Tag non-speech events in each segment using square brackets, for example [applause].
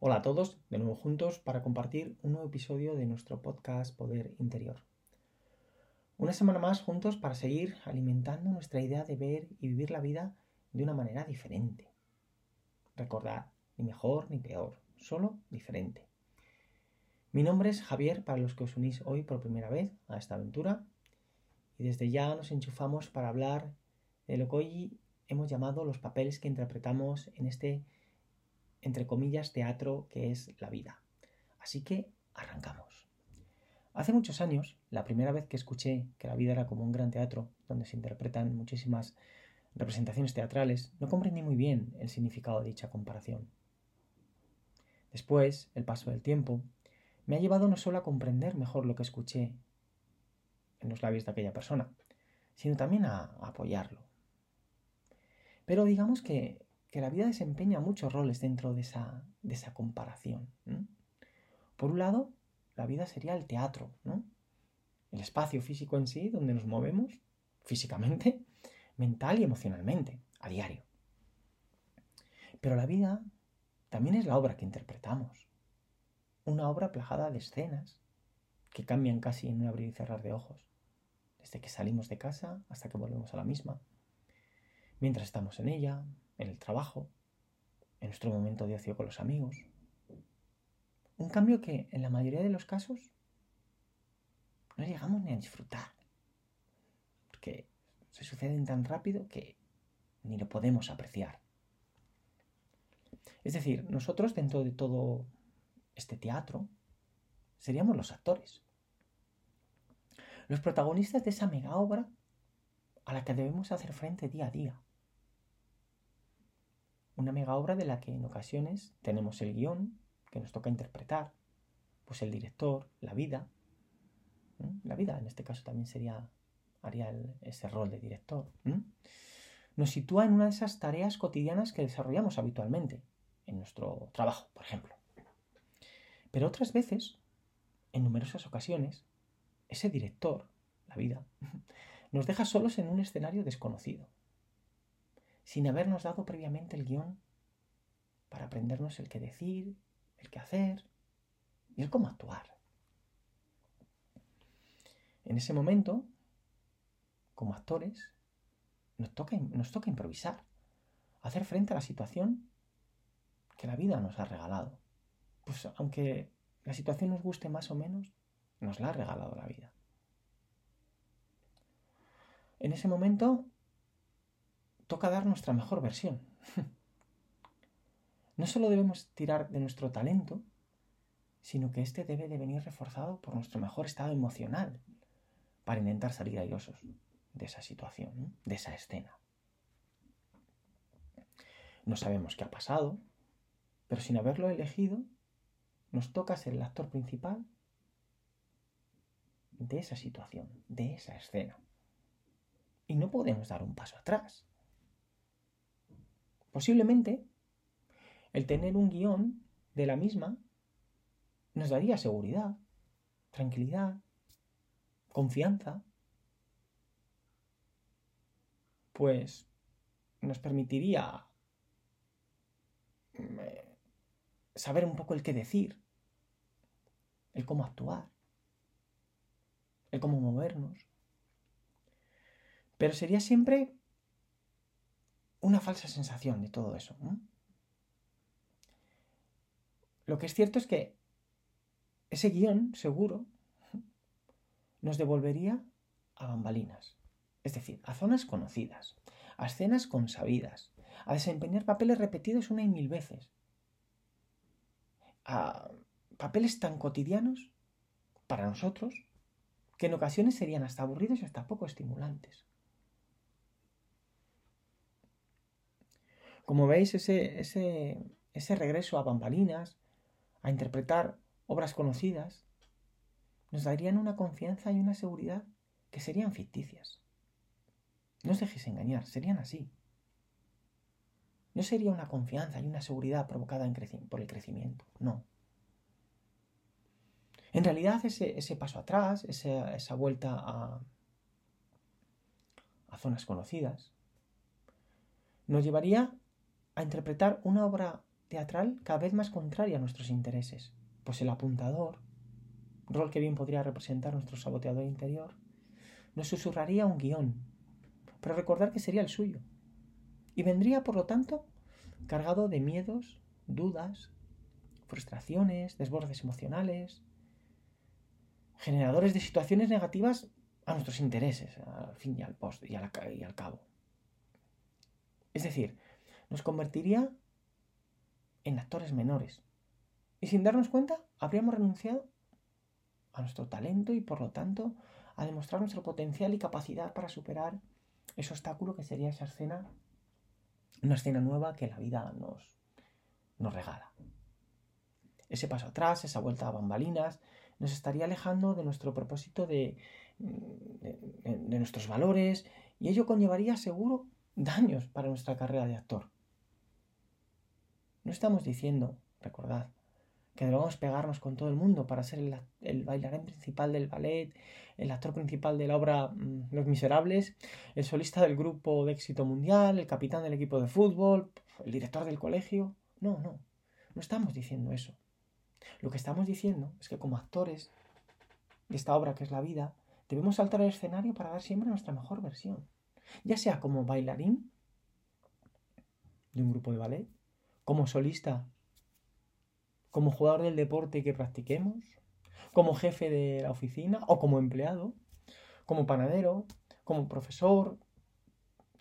Hola a todos, de nuevo juntos para compartir un nuevo episodio de nuestro podcast Poder Interior. Una semana más juntos para seguir alimentando nuestra idea de ver y vivir la vida de una manera diferente. Recordad, ni mejor ni peor, solo diferente. Mi nombre es Javier para los que os unís hoy por primera vez a esta aventura y desde ya nos enchufamos para hablar de lo que hoy hemos llamado los papeles que interpretamos en este entre comillas, teatro que es la vida. Así que arrancamos. Hace muchos años, la primera vez que escuché que la vida era como un gran teatro, donde se interpretan muchísimas representaciones teatrales, no comprendí muy bien el significado de dicha comparación. Después, el paso del tiempo, me ha llevado no solo a comprender mejor lo que escuché en los labios de aquella persona, sino también a, apoyarlo. Pero digamos que que la vida desempeña muchos roles dentro de esa, comparación. Por un lado, la vida sería el teatro, ¿no? el espacio físico en sí, donde nos movemos físicamente, mental y emocionalmente, a diario. Pero la vida también es la obra que interpretamos, una obra plagada de escenas que cambian casi en un abrir y cerrar de ojos, desde que salimos de casa hasta que volvemos a la misma. Mientras estamos en ella, en el trabajo, en nuestro momento de ocio con los amigos. Un cambio que en la mayoría de los casos no llegamos ni a disfrutar, porque se suceden tan rápido que ni lo podemos apreciar. Es decir, nosotros dentro de todo este teatro seríamos los actores, los protagonistas de esa mega obra a la que debemos hacer frente día a día. Una mega obra de la que en ocasiones tenemos el guion que nos toca interpretar, pues el director, la vida. La vida en este caso también sería, haría ese rol de director. Nos sitúa en una de esas tareas cotidianas que desarrollamos habitualmente, en nuestro trabajo, por ejemplo. Pero otras veces, en numerosas ocasiones, ese director, la vida, [laughs] nos deja solos en un escenario desconocido sin habernos dado previamente el guion para aprendernos el qué decir, el qué hacer y el cómo actuar. En ese momento, como actores, nos toca, nos toca improvisar, hacer frente a la situación que la vida nos ha regalado. Pues aunque la situación nos guste más o menos, nos la ha regalado la vida. En ese momento toca dar nuestra mejor versión. [laughs] no solo debemos tirar de nuestro talento, sino que éste debe de venir reforzado por nuestro mejor estado emocional para intentar salir airosos de esa situación, de esa escena. No sabemos qué ha pasado, pero sin haberlo elegido, nos toca ser el actor principal de esa situación, de esa escena. Y no podemos dar un paso atrás. Posiblemente el tener un guion de la misma nos daría seguridad, tranquilidad, confianza, pues nos permitiría mm, saber un poco el qué decir, el cómo actuar, el cómo movernos. Pero sería siempre una falsa sensación de todo eso. Lo que es cierto es que ese guion, seguro, nos devolvería a bambalinas, es decir, a zonas conocidas, a escenas consabidas, a desempeñar papeles repetidos una y mil veces, a papeles tan cotidianos para nosotros que en ocasiones serían hasta aburridos y hasta poco estimulantes. Como veis, ese, ese, ese regreso a bambalinas, a interpretar obras conocidas, nos darían una confianza y una seguridad que serían ficticias. No os dejéis engañar, serían así. No sería una confianza y una seguridad provocada por el crecimiento, no. En realidad ese, ese paso atrás, esa, esa vuelta a, a zonas conocidas, nos llevaría a interpretar una obra teatral cada vez más contraria a nuestros intereses, pues el apuntador, rol que bien podría representar nuestro saboteador interior, nos susurraría un guion, pero recordar que sería el suyo, y vendría, por lo tanto, cargado de miedos, dudas, frustraciones, desbordes emocionales, generadores de situaciones negativas a nuestros intereses, al fin y al, post, y, y al cabo. Es decir, nos convertiría en actores menores. Y sin darnos cuenta, habríamos renunciado a nuestro talento y por lo tanto a demostrar nuestro potencial y capacidad para superar ese obstáculo que sería esa escena, una escena nueva que la vida nos, nos regala. Ese paso atrás, esa vuelta a bambalinas, nos estaría alejando de nuestro propósito de, de, nuestros valores y ello conllevaría seguro daños para nuestra carrera de actor. No estamos diciendo, recordad, que debemos pegarnos con todo el mundo para ser el, bailarín principal del ballet, el actor principal de la obra mm, Los Miserables, el solista del grupo de éxito mundial, el capitán del equipo de fútbol, el director del colegio. No, no, no estamos diciendo eso. Lo que estamos diciendo es que como actores de esta obra que es la vida, debemos saltar al escenario para dar siempre nuestra mejor versión. Ya sea como bailarín de un grupo de ballet, como solista, como jugador del deporte que practiquemos, como jefe de la oficina o como empleado, como panadero, como profesor,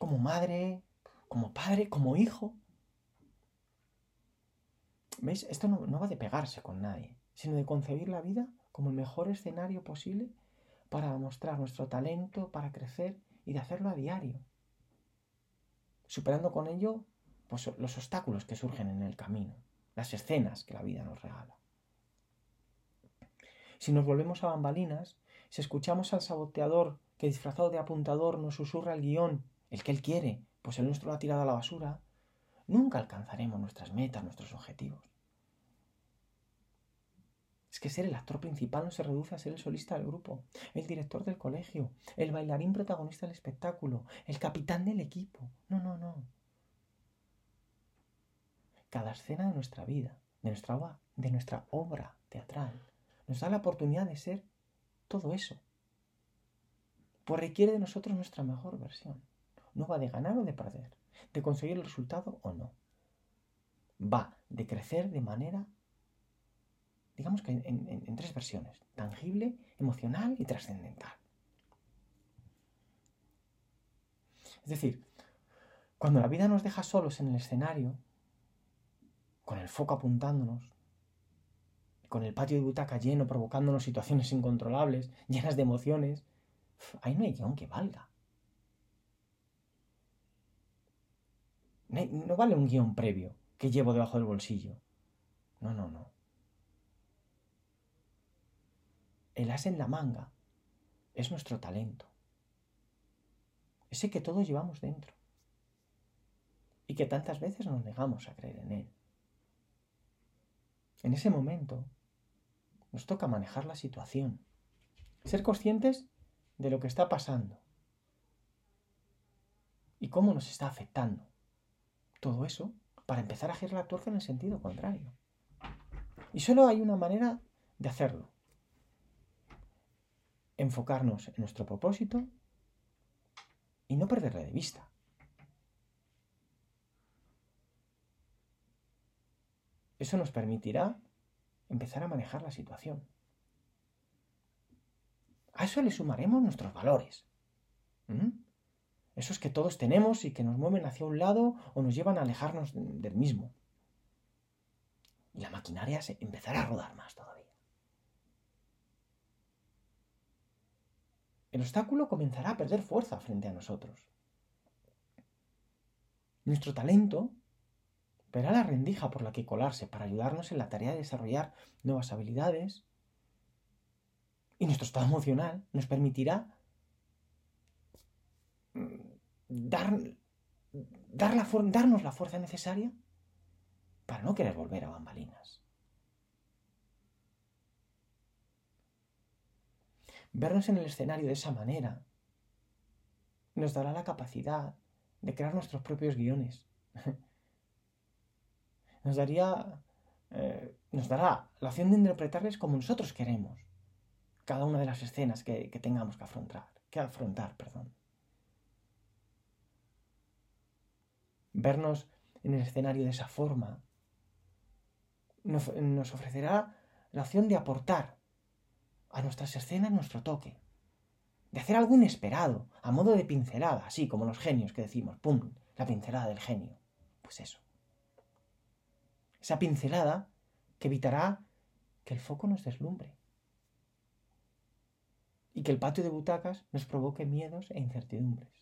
como madre, como padre, como hijo. ¿Veis? Esto no, va de pegarse con nadie, sino de concebir la vida como el mejor escenario posible para mostrar nuestro talento, para crecer y de hacerlo a diario, superando con ello pues, los obstáculos que surgen en el camino, las escenas que la vida nos regala. Si nos volvemos a bambalinas, si escuchamos al saboteador que disfrazado de apuntador nos susurra el guion, el que él quiere, pues el nuestro lo ha tirado a la basura, nunca alcanzaremos nuestras metas, nuestros objetivos. Es que ser el actor principal no se reduce a ser el solista del grupo, el director del colegio, el bailarín protagonista del espectáculo, el capitán del equipo. No, no, no. Cada escena de nuestra vida, de nuestra obra, de nuestra obra teatral, nos da la oportunidad de ser todo eso. Pues requiere de nosotros nuestra mejor versión. No va de ganar o de perder, de conseguir el resultado o no. Va de crecer de manera digamos que en, tres versiones, tangible, emocional y trascendental. Es decir, cuando la vida nos deja solos en el escenario, con el foco apuntándonos, con el patio de butaca lleno, provocándonos situaciones incontrolables, llenas de emociones, ahí no hay guion que valga. No vale un guion previo que llevo debajo del bolsillo. No, no, no. el as en la manga es nuestro talento. Ese que todos llevamos dentro. Y que tantas veces nos negamos a creer en él. En ese momento nos toca manejar la situación. Ser conscientes de lo que está pasando. Y cómo nos está afectando. Todo eso para empezar a girar la tuerca en el sentido contrario. Y solo hay una manera de hacerlo enfocarnos en nuestro propósito y no perderle de vista. Eso nos permitirá empezar a manejar la situación. A eso le sumaremos nuestros valores. Esos que todos tenemos y que nos mueven hacia un lado o nos llevan a alejarnos del mismo. Y la maquinaria se empezará a rodar más todavía. el obstáculo comenzará a perder fuerza frente a nosotros. Nuestro talento verá la rendija por la que colarse para ayudarnos en la tarea de desarrollar nuevas habilidades y nuestro estado emocional nos permitirá mm, dar, darnos la fuerza necesaria para no querer volver a bambalinas. Vernos en el escenario de esa manera nos dará la capacidad de crear nuestros propios guiones, [laughs] nos daría, eh, nos dará la opción de interpretarles como nosotros queremos cada una de las escenas que, tengamos que afrontar, que afrontar, perdón. Vernos en el escenario de esa forma nos, nos ofrecerá la opción de aportar a nuestras escenas nuestro toque, de hacer algo inesperado, a modo de pincelada, así como los genios que decimos, ¡pum! La pincelada del genio. Pues eso. Esa pincelada que evitará que el foco nos deslumbre y que el patio de butacas nos provoque miedos e incertidumbres.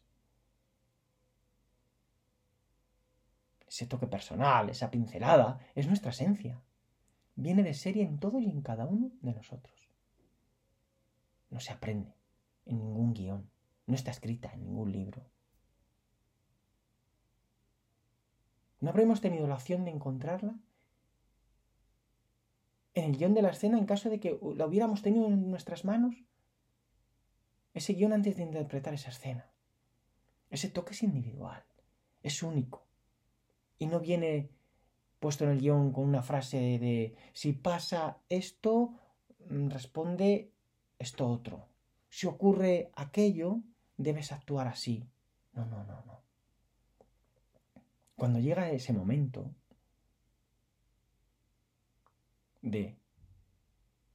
Ese toque personal, esa pincelada, es nuestra esencia. Viene de serie en todo y en cada uno de nosotros. No se aprende en ningún guion, no está escrita en ningún libro. ¿No habremos tenido la opción de encontrarla en el guion de la escena en caso de que la hubiéramos tenido en nuestras manos? Ese guion antes de interpretar esa escena. Ese toque es individual, es único. Y no viene puesto en el guion con una frase de si pasa esto, mm, responde esto otro. Si ocurre aquello, debes actuar así. No, no, no, no. Cuando llega ese momento de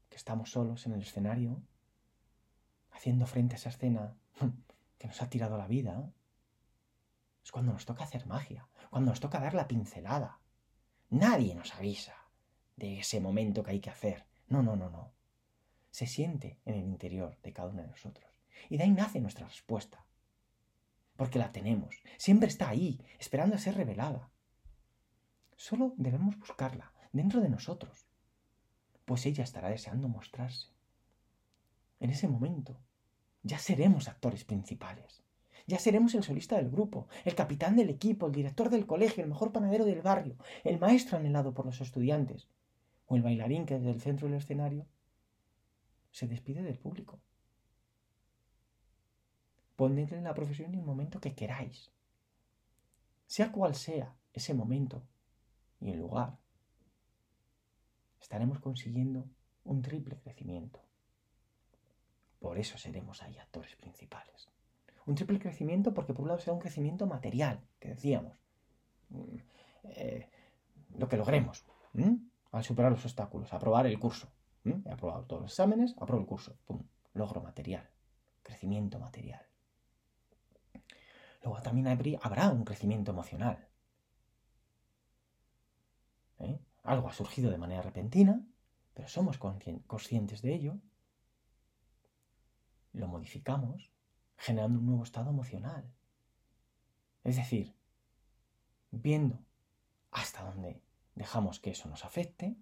que estamos solos en el escenario, haciendo frente a esa escena [laughs] que nos ha tirado la vida, es cuando nos toca hacer magia, cuando nos toca dar la pincelada. Nadie nos avisa de ese momento que hay que hacer. No, no, no, no. Se siente en el interior de cada uno de nosotros. Y de ahí nace nuestra respuesta. Porque la tenemos. Siempre está ahí, esperando a ser revelada. Solo debemos buscarla dentro de nosotros. Pues ella estará deseando mostrarse. En ese momento ya seremos actores principales. Ya seremos el solista del grupo, el capitán del equipo, el director del colegio, el mejor panadero del barrio, el maestro anhelado por los estudiantes, o el bailarín que desde el centro del escenario se despide del público. Ponedle en la profesión en el momento que queráis. Sea cual sea ese momento y el lugar, estaremos consiguiendo un triple crecimiento. Por eso seremos ahí actores principales. Un triple crecimiento porque por un lado será un crecimiento material, que decíamos. Mm, eh, lo que logremos al superar los obstáculos, aprobar el curso. He aprobado todos los exámenes, apruebo el curso. ¡Pum! Logro material, crecimiento material. Luego también habrá un crecimiento emocional. ¿Eh? Algo ha surgido de manera repentina, pero somos conscientes de ello. Lo modificamos generando un nuevo estado emocional. Es decir, viendo hasta dónde dejamos que eso nos afecte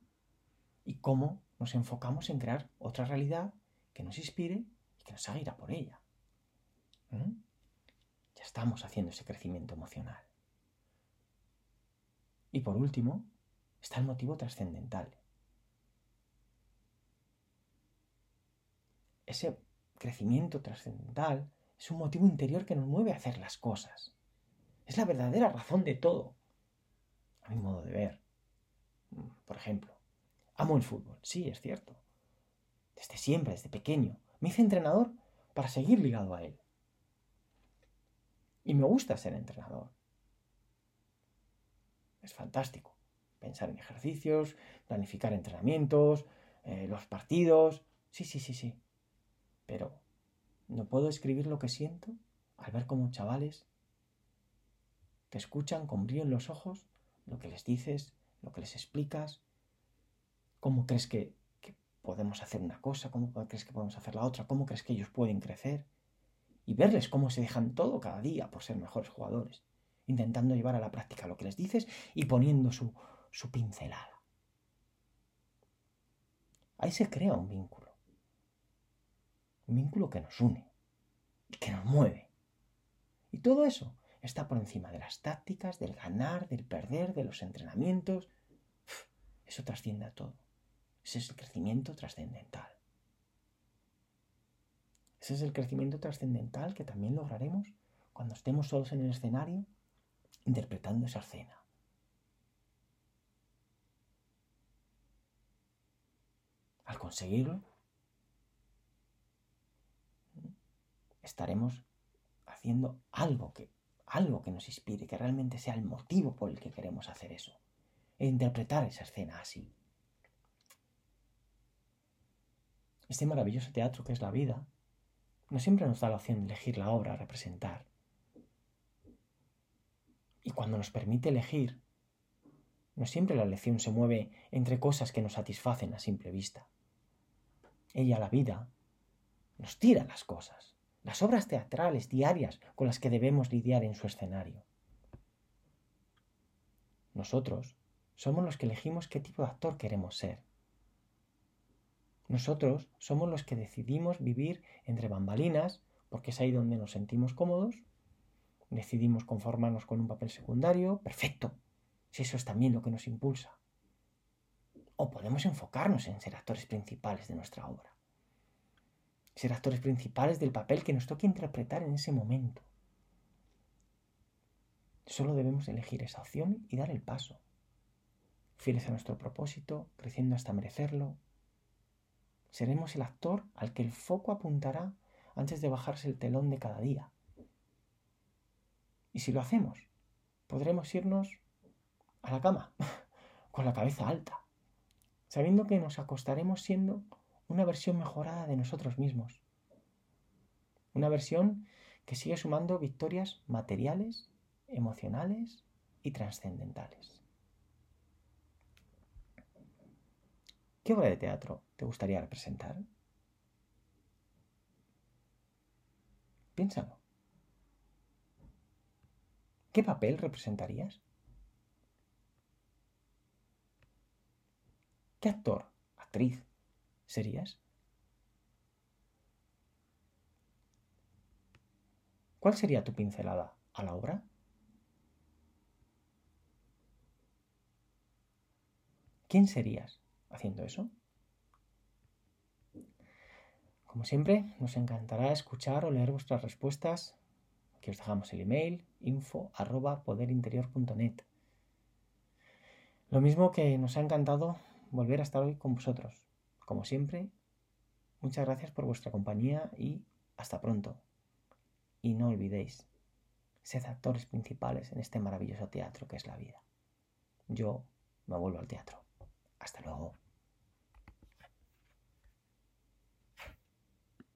y cómo nos enfocamos en crear otra realidad que nos inspire y que nos haga ir a por ella. ¿Mm? Ya estamos haciendo ese crecimiento emocional. Y por último, está el motivo trascendental. Ese crecimiento trascendental es un motivo interior que nos mueve a hacer las cosas. Es la verdadera razón de todo. A mi modo de ver. Por ejemplo, amo el fútbol. Sí, es cierto. Desde siempre, desde pequeño. Me hice entrenador para seguir ligado a él. Y me gusta ser entrenador. Es fantástico. Pensar en ejercicios, planificar entrenamientos, eh, los partidos. Sí, sí, sí, sí. Pero no puedo escribir lo que siento al ver cómo chavales te escuchan con brillo en los ojos lo que les dices, lo que les explicas, cómo crees que, que podemos hacer una cosa, cómo crees que podemos hacer la otra, cómo crees que ellos pueden crecer y verles cómo se dejan todo cada día por ser mejores jugadores, intentando llevar a la práctica lo que les dices y poniendo su, su pincelada. Ahí se crea un vínculo un vínculo que nos une y que nos mueve. Y todo eso está por encima de las tácticas, del ganar, del perder, de los entrenamientos. Eso trasciende a todo. Ese es el crecimiento trascendental. Ese es el crecimiento trascendental que también lograremos cuando estemos solos en el escenario interpretando esa escena. Al conseguirlo, estaremos haciendo algo que, algo que nos inspire, que realmente sea el motivo por el que queremos hacer eso. E interpretar esa escena así. Este maravilloso teatro que es la vida, no siempre nos da la opción de elegir la obra a representar. Y cuando nos permite elegir, no siempre la elección se mueve entre cosas que nos satisfacen a simple vista. Ella, la vida, nos tira las cosas, las obras teatrales diarias con las que debemos lidiar en su escenario. Nosotros somos los que elegimos qué tipo de actor queremos ser. Nosotros somos los que decidimos vivir entre bambalinas, porque es ahí donde nos sentimos cómodos. Decidimos conformarnos con un papel secundario, perfecto, si eso es también lo que nos impulsa. O podemos enfocarnos en ser actores principales de nuestra obra. Ser actores principales del papel que nos toque interpretar en ese momento. Solo debemos elegir esa opción y dar el paso. Fieles a nuestro propósito, creciendo hasta merecerlo, Seremos el actor al que el foco apuntará antes de bajarse el telón de cada día. Y si lo hacemos, podremos irnos a la cama [laughs] con la cabeza alta, sabiendo que nos acostaremos siendo una versión mejorada de nosotros mismos. Una versión que sigue sumando victorias materiales, emocionales y trascendentales. ¿Qué obra de teatro te gustaría representar? Piénsalo. ¿Qué papel representarías? ¿Qué actor, actriz serías? ¿Cuál sería tu pincelada a la obra? ¿Quién serías haciendo eso. Como siempre, nos encantará escuchar o leer vuestras respuestas. Aquí os dejamos el email info poderinterior.net. Lo mismo que nos ha encantado volver a estar hoy con vosotros. Como siempre, muchas gracias por vuestra compañía y hasta pronto. Y no olvidéis, sed actores principales en este maravilloso teatro que es la vida. Yo me vuelvo al teatro. Hasta luego.